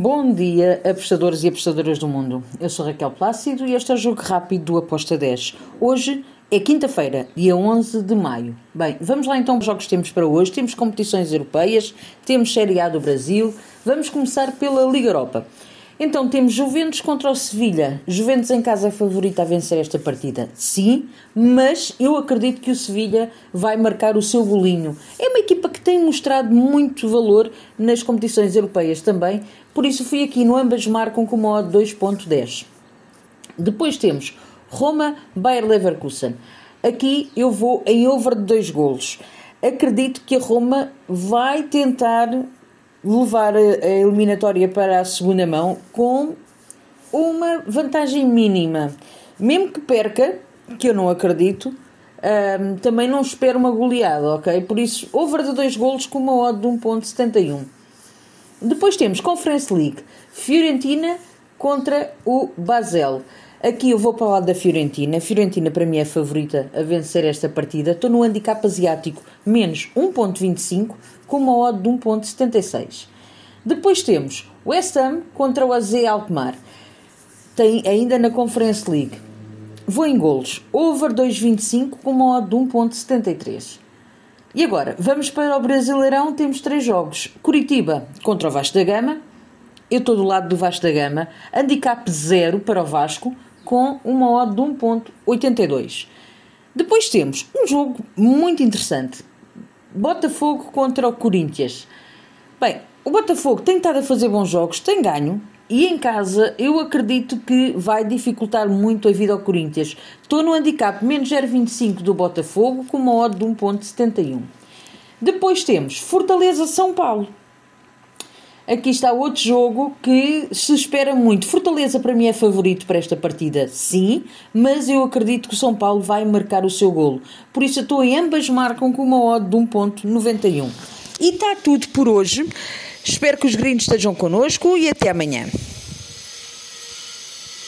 Bom dia, apostadores e apostadoras do mundo. Eu sou Raquel Plácido e este é o Jogo Rápido do Aposta 10. Hoje é quinta-feira, dia 11 de maio. Bem, vamos lá então os jogos que temos para hoje. Temos competições europeias, temos Série A do Brasil. Vamos começar pela Liga Europa. Então temos Juventus contra o Sevilha. Juventus em casa é favorita a vencer esta partida, sim, mas eu acredito que o Sevilha vai marcar o seu golinho. É uma equipa que tem mostrado muito valor nas competições europeias também, por isso fui aqui no ambas marcam com uma odd 2.10. Depois temos Roma Bayer Leverkusen. Aqui eu vou em over de dois golos. Acredito que a Roma vai tentar levar a, eliminatória para a segunda mão com uma vantagem mínima. Mesmo que perca, que eu não acredito, um, também não espero uma goleada, ok? Por isso, over de dois golos com uma odd de 1.71. Depois temos Conference League, Fiorentina contra o Basel. Aqui eu vou para o lado da Fiorentina. A Fiorentina para mim é a favorita a vencer esta partida. Estou no handicap asiático menos 1.25 com uma odd de 1.76. Depois temos West Ham contra o AZ Alkmaar. Tem ainda na Conference League. Vou em golos. Over 2.25 com uma odd de 1.73. E agora, vamos para o Brasileirão. Temos três jogos. Curitiba contra o Vasco da Gama. Eu estou do lado do Vasco da Gama. Handicap 0 para o Vasco com uma odd de 1.82. Depois temos um jogo muito interessante. Botafogo contra o Corinthians. Bem, o Botafogo tem estado a fazer bons jogos, tem ganho, e em casa eu acredito que vai dificultar muito a vida ao Corinthians. Estou no handicap menos 0,25 do Botafogo com uma odd de 1,71. Depois temos Fortaleza São Paulo aqui está outro jogo que se espera muito. Fortaleza para mim é favorito para esta partida, sim, mas eu acredito que o São Paulo vai marcar o seu golo. Por isso estou em ambas marcam com uma odd de 1.91. E está tudo por hoje. Espero que os gringos estejam connosco e até amanhã.